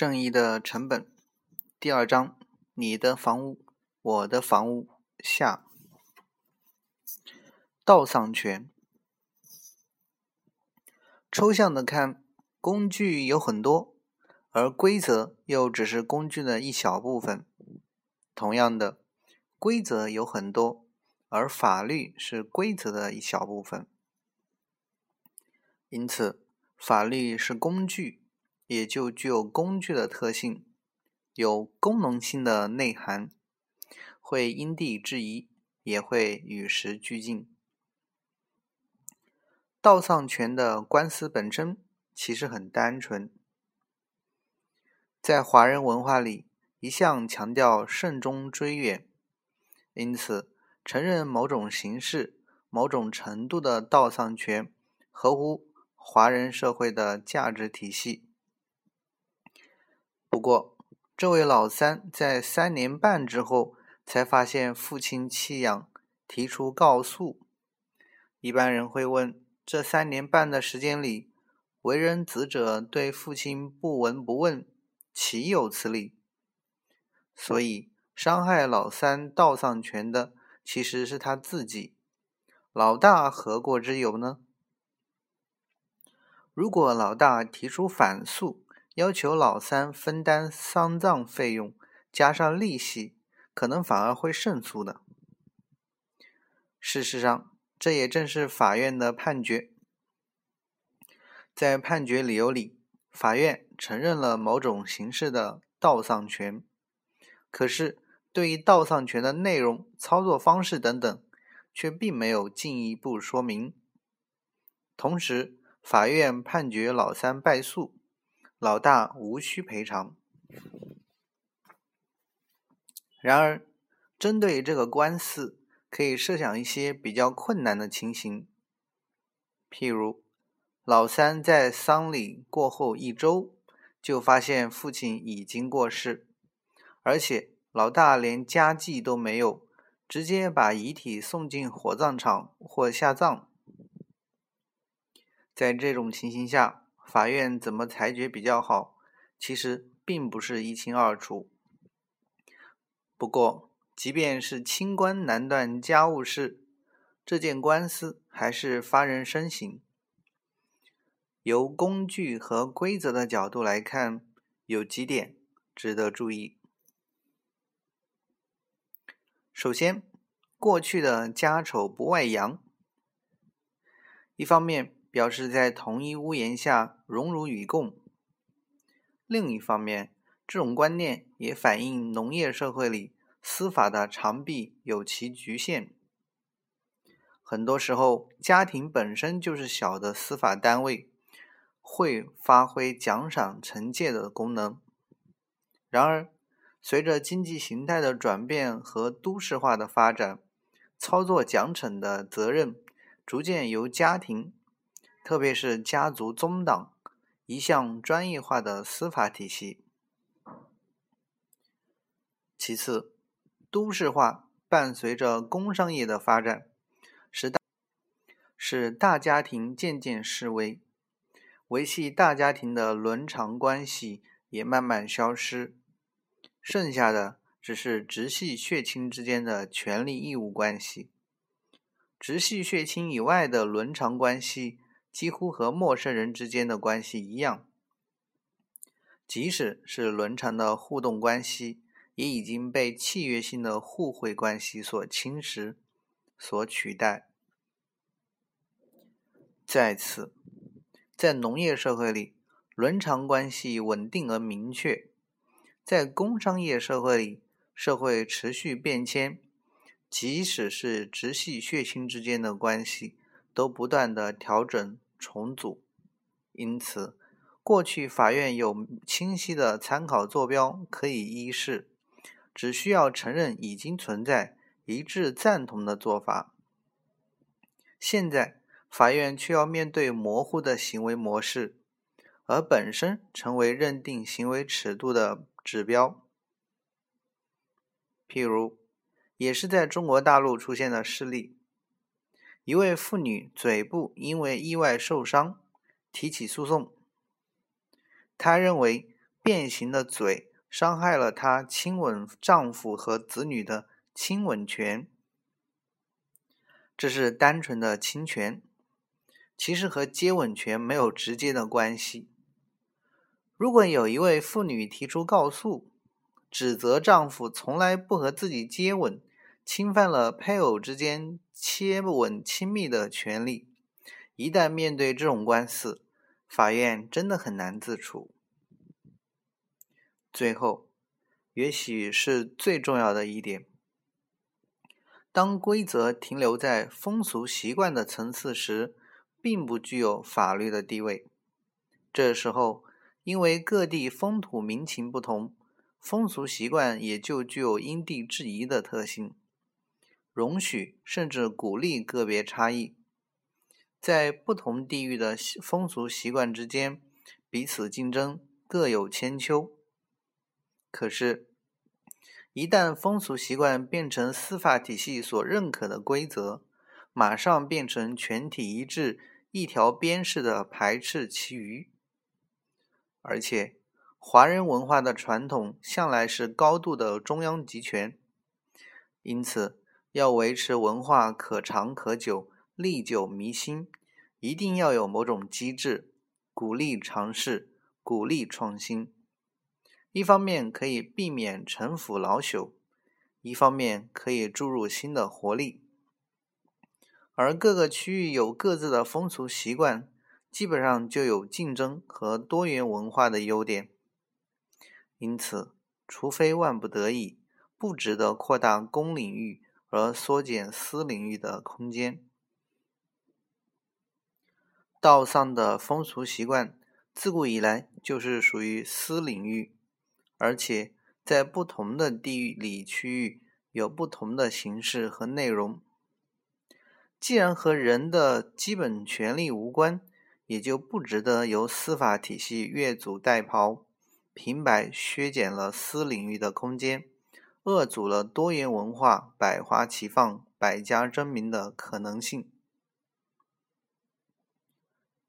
正义的成本，第二章，你的房屋，我的房屋下。盗丧权，抽象的看，工具有很多，而规则又只是工具的一小部分。同样的，规则有很多，而法律是规则的一小部分。因此，法律是工具。也就具有工具的特性，有功能性的内涵，会因地制宜，也会与时俱进。盗丧权的官司本身其实很单纯，在华人文化里一向强调慎终追远，因此承认某种形式、某种程度的盗丧权合乎华人社会的价值体系。不过，这位老三在三年半之后才发现父亲弃养，提出告诉。一般人会问：这三年半的时间里，为人子者对父亲不闻不问，岂有此理？所以，伤害老三道丧权的其实是他自己。老大何过之有呢？如果老大提出反诉，要求老三分担丧葬费用，加上利息，可能反而会胜诉的。事实上，这也正是法院的判决。在判决理由里，法院承认了某种形式的盗丧权，可是对于盗丧权的内容、操作方式等等，却并没有进一步说明。同时，法院判决老三败诉。老大无需赔偿。然而，针对这个官司，可以设想一些比较困难的情形。譬如，老三在丧礼过后一周，就发现父亲已经过世，而且老大连家祭都没有，直接把遗体送进火葬场或下葬。在这种情形下，法院怎么裁决比较好？其实并不是一清二楚。不过，即便是清官难断家务事，这件官司还是发人深省。由工具和规则的角度来看，有几点值得注意。首先，过去的家丑不外扬，一方面。表示在同一屋檐下荣辱与共。另一方面，这种观念也反映农业社会里司法的长臂有其局限。很多时候，家庭本身就是小的司法单位，会发挥奖赏惩戒的功能。然而，随着经济形态的转变和都市化的发展，操作奖惩的责任逐渐由家庭。特别是家族宗党一向专业化的司法体系。其次，都市化伴随着工商业的发展，使大使大家庭渐渐式微，维系大家庭的伦常关系也慢慢消失，剩下的只是直系血亲之间的权利义务关系。直系血亲以外的伦常关系。几乎和陌生人之间的关系一样，即使是伦常的互动关系，也已经被契约性的互惠关系所侵蚀、所取代。再次，在农业社会里，伦常关系稳定而明确；在工商业社会里，社会持续变迁，即使是直系血亲之间的关系。都不断的调整重组，因此，过去法院有清晰的参考坐标可以依视，只需要承认已经存在一致赞同的做法。现在，法院却要面对模糊的行为模式，而本身成为认定行为尺度的指标。譬如，也是在中国大陆出现的事例。一位妇女嘴部因为意外受伤，提起诉讼。她认为变形的嘴伤害了她亲吻丈夫和子女的亲吻权。这是单纯的侵权，其实和接吻权没有直接的关系。如果有一位妇女提出告诉，指责丈夫从来不和自己接吻，侵犯了配偶之间接吻亲密的权利，一旦面对这种官司，法院真的很难自处。最后，也许是最重要的一点。当规则停留在风俗习惯的层次时，并不具有法律的地位。这时候，因为各地风土民情不同，风俗习惯也就具有因地制宜的特性，容许甚至鼓励个别差异，在不同地域的风俗习惯之间彼此竞争，各有千秋。可是，一旦风俗习惯变成司法体系所认可的规则，马上变成全体一致、一条边式的排斥其余。而且，华人文化的传统向来是高度的中央集权，因此要维持文化可长可久、历久弥新，一定要有某种机制，鼓励尝试，鼓励创新。一方面可以避免陈腐老朽，一方面可以注入新的活力。而各个区域有各自的风俗习惯，基本上就有竞争和多元文化的优点。因此，除非万不得已，不值得扩大公领域而缩减私领域的空间。道上的风俗习惯自古以来就是属于私领域。而且在不同的地理区域有不同的形式和内容。既然和人的基本权利无关，也就不值得由司法体系越俎代庖，平白削减了私领域的空间，扼阻了多元文化百花齐放、百家争鸣的可能性。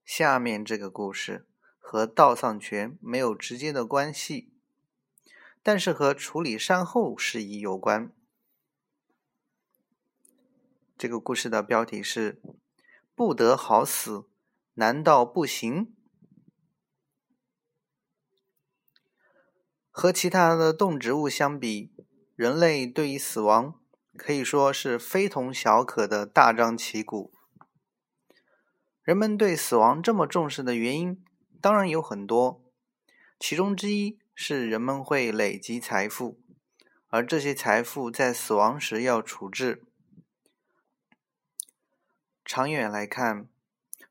下面这个故事和道上权没有直接的关系。但是和处理善后事宜有关。这个故事的标题是“不得好死，难道不行？”和其他的动植物相比，人类对于死亡可以说是非同小可的大张旗鼓。人们对死亡这么重视的原因，当然有很多，其中之一。是人们会累积财富，而这些财富在死亡时要处置。长远来看，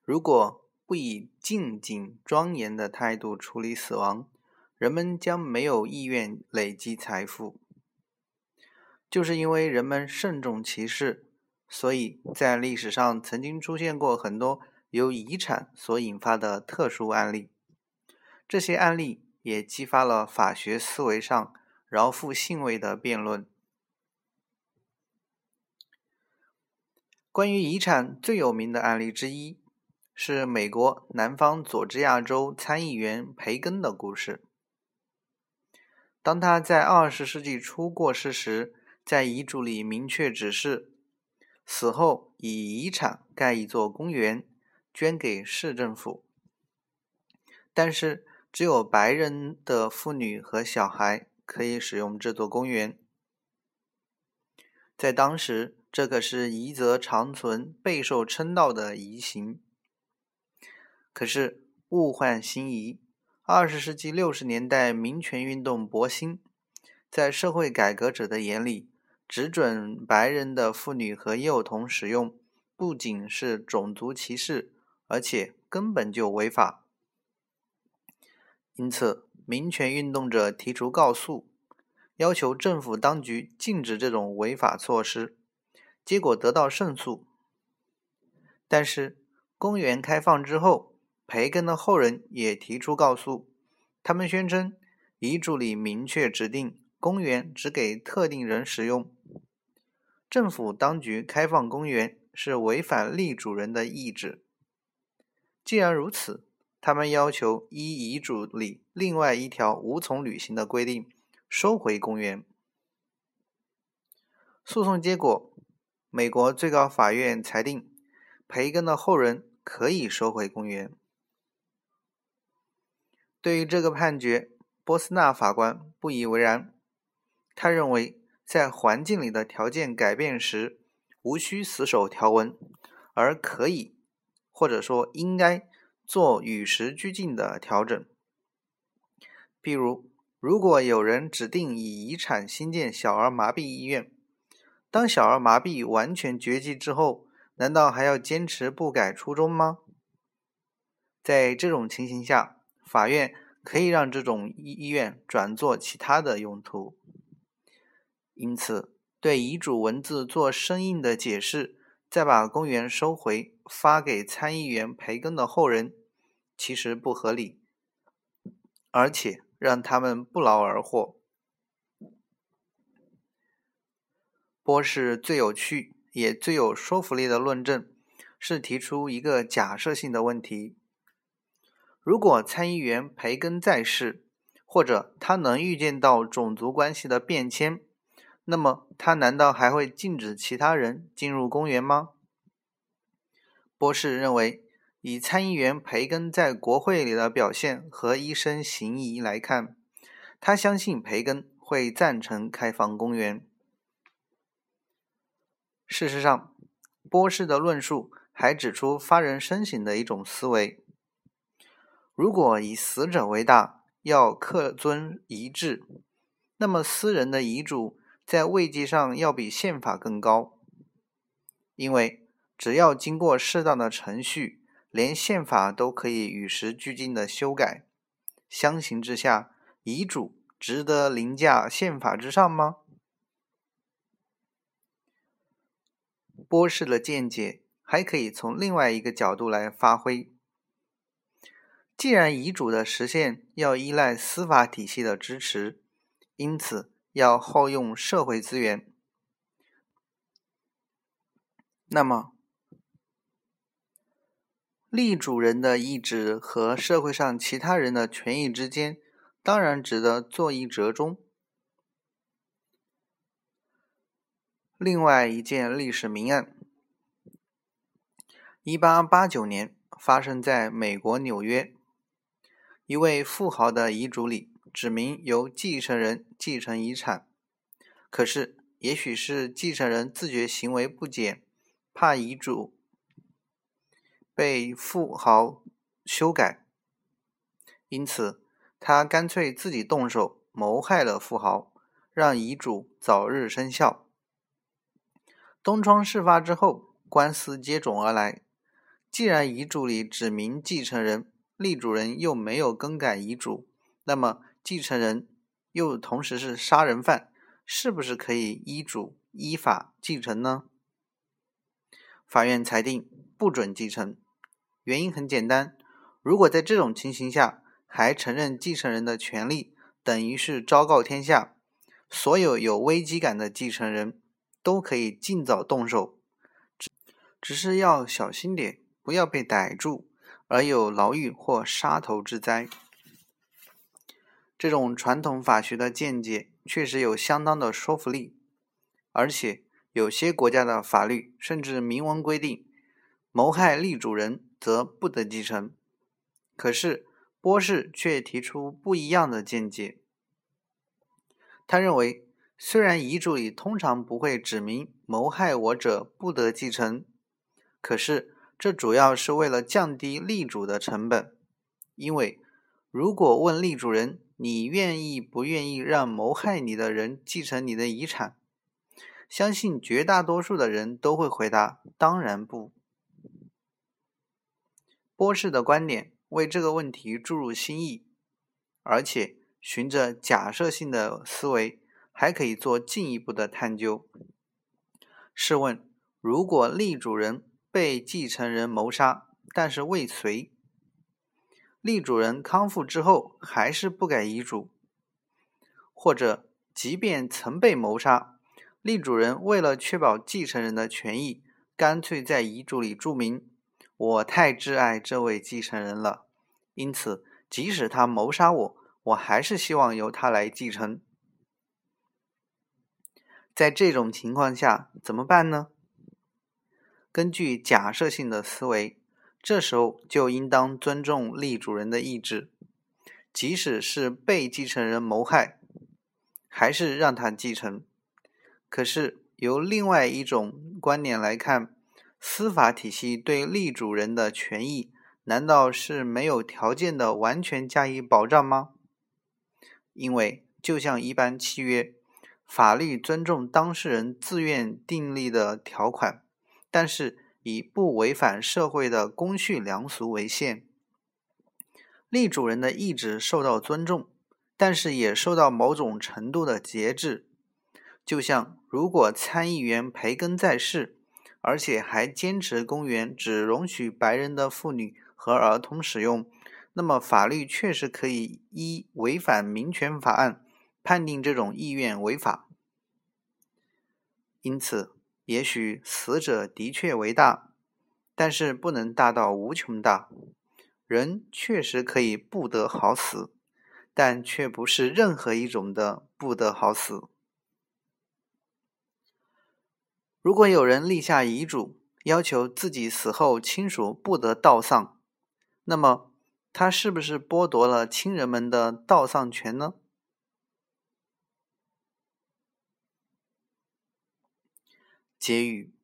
如果不以敬谨庄严的态度处理死亡，人们将没有意愿累积财富。就是因为人们慎重其事，所以在历史上曾经出现过很多由遗产所引发的特殊案例。这些案例。也激发了法学思维上饶富兴味的辩论。关于遗产最有名的案例之一，是美国南方佐治亚州参议员培根的故事。当他在二十世纪初过世时，在遗嘱里明确指示，死后以遗产盖一座公园，捐给市政府。但是。只有白人的妇女和小孩可以使用这座公园。在当时，这可是遗泽长存、备受称道的遗行。可是物换星移，二十世纪六十年代民权运动勃兴，在社会改革者的眼里，只准白人的妇女和幼童使用，不仅是种族歧视，而且根本就违法。因此，民权运动者提出告诉，要求政府当局禁止这种违法措施，结果得到胜诉。但是，公园开放之后，培根的后人也提出告诉，他们宣称遗嘱里明确指定公园只给特定人使用，政府当局开放公园是违反立主人的意志。既然如此，他们要求依遗嘱里另外一条无从履行的规定收回公园。诉讼结果，美国最高法院裁定，培根的后人可以收回公园。对于这个判决，波斯纳法官不以为然。他认为，在环境里的条件改变时，无需死守条文，而可以，或者说应该。做与时俱进的调整，比如，如果有人指定以遗产新建小儿麻痹医院，当小儿麻痹完全绝迹之后，难道还要坚持不改初衷吗？在这种情形下，法院可以让这种医院转做其他的用途。因此，对遗嘱文字做生硬的解释，再把公园收回，发给参议员培根的后人。其实不合理，而且让他们不劳而获。波士最有趣也最有说服力的论证是提出一个假设性的问题：如果参议员培根在世，或者他能预见到种族关系的变迁，那么他难道还会禁止其他人进入公园吗？波士认为。以参议员培根在国会里的表现和一身行仪来看，他相信培根会赞成开放公园。事实上，波士的论述还指出发人深省的一种思维：如果以死者为大，要恪遵遗制，那么私人的遗嘱在位阶上要比宪法更高，因为只要经过适当的程序。连宪法都可以与时俱进的修改，相形之下，遗嘱值得凌驾宪法之上吗？波士的见解还可以从另外一个角度来发挥。既然遗嘱的实现要依赖司法体系的支持，因此要耗用社会资源，那么。立主人的意志和社会上其他人的权益之间，当然值得做一折中。另外一件历史名案，一八八九年发生在美国纽约，一位富豪的遗嘱里指明由继承人继承遗产，可是也许是继承人自觉行为不检，怕遗嘱。被富豪修改，因此他干脆自己动手谋害了富豪，让遗嘱早日生效。东窗事发之后，官司接踵而来。既然遗嘱里指明继承人，立主人又没有更改遗嘱，那么继承人又同时是杀人犯，是不是可以依嘱依法继承呢？法院裁定不准继承。原因很简单，如果在这种情形下还承认继承人的权利，等于是昭告天下，所有有危机感的继承人都可以尽早动手，只只是要小心点，不要被逮住，而有牢狱或杀头之灾。这种传统法学的见解确实有相当的说服力，而且有些国家的法律甚至明文规定，谋害立主人。则不得继承。可是波士却提出不一样的见解。他认为，虽然遗嘱里通常不会指明谋害我者不得继承，可是这主要是为了降低立主的成本。因为如果问立主人你愿意不愿意让谋害你的人继承你的遗产，相信绝大多数的人都会回答：当然不。波士的观点为这个问题注入新意，而且循着假设性的思维，还可以做进一步的探究。试问，如果立主人被继承人谋杀，但是未遂，立主人康复之后还是不改遗嘱，或者即便曾被谋杀，立主人为了确保继承人的权益，干脆在遗嘱里注明。我太挚爱这位继承人了，因此，即使他谋杀我，我还是希望由他来继承。在这种情况下，怎么办呢？根据假设性的思维，这时候就应当尊重立主人的意志，即使是被继承人谋害，还是让他继承。可是，由另外一种观点来看，司法体系对立主人的权益，难道是没有条件的完全加以保障吗？因为就像一般契约，法律尊重当事人自愿订立的条款，但是以不违反社会的公序良俗为限。立主人的意志受到尊重，但是也受到某种程度的节制。就像如果参议员培根在世。而且还坚持公园只容许白人的妇女和儿童使用，那么法律确实可以依违反民权法案判定这种意愿违法。因此，也许死者的确为大，但是不能大到无穷大。人确实可以不得好死，但却不是任何一种的不得好死。如果有人立下遗嘱，要求自己死后亲属不得悼丧，那么他是不是剥夺了亲人们的悼丧权呢？结语：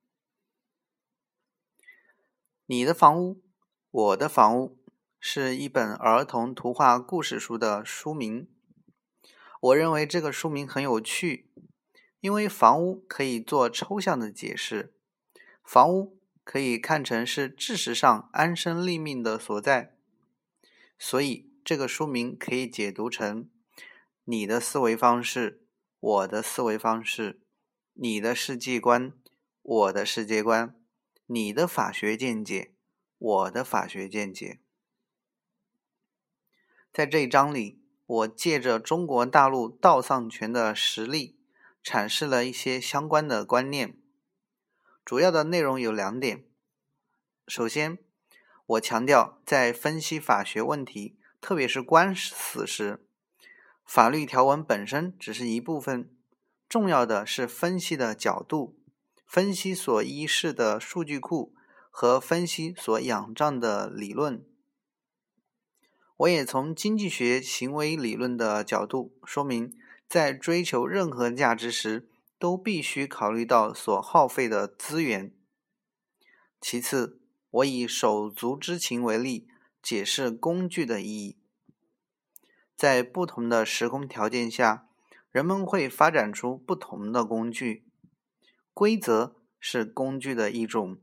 你的房屋，我的房屋，是一本儿童图画故事书的书名。我认为这个书名很有趣。因为房屋可以做抽象的解释，房屋可以看成是事实上安身立命的所在，所以这个书名可以解读成：你的思维方式，我的思维方式；你的世界观，我的世界观；你的法学见解，我的法学见解。在这一章里，我借着中国大陆道丧权的实例。阐释了一些相关的观念，主要的内容有两点。首先，我强调，在分析法学问题，特别是官司时，法律条文本身只是一部分，重要的是分析的角度、分析所依视的数据库和分析所仰仗的理论。我也从经济学行为理论的角度说明。在追求任何价值时，都必须考虑到所耗费的资源。其次，我以手足之情为例，解释工具的意义。在不同的时空条件下，人们会发展出不同的工具。规则是工具的一种，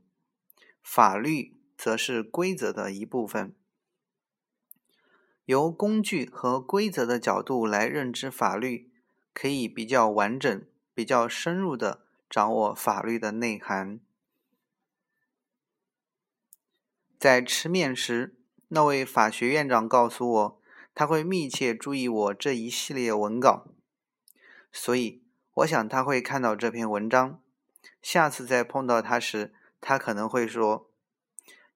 法律则是规则的一部分。由工具和规则的角度来认知法律。可以比较完整、比较深入的掌握法律的内涵。在吃面时，那位法学院长告诉我，他会密切注意我这一系列文稿，所以我想他会看到这篇文章。下次再碰到他时，他可能会说：“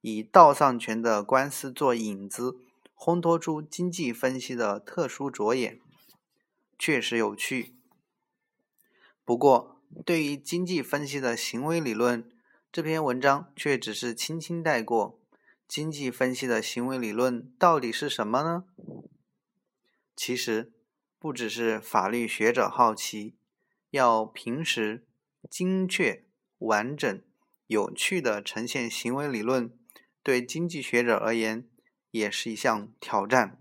以道丧权的官司做引子，烘托出经济分析的特殊着眼。”确实有趣，不过对于经济分析的行为理论，这篇文章却只是轻轻带过。经济分析的行为理论到底是什么呢？其实不只是法律学者好奇，要平时精确、完整、有趣的呈现行为理论，对经济学者而言也是一项挑战。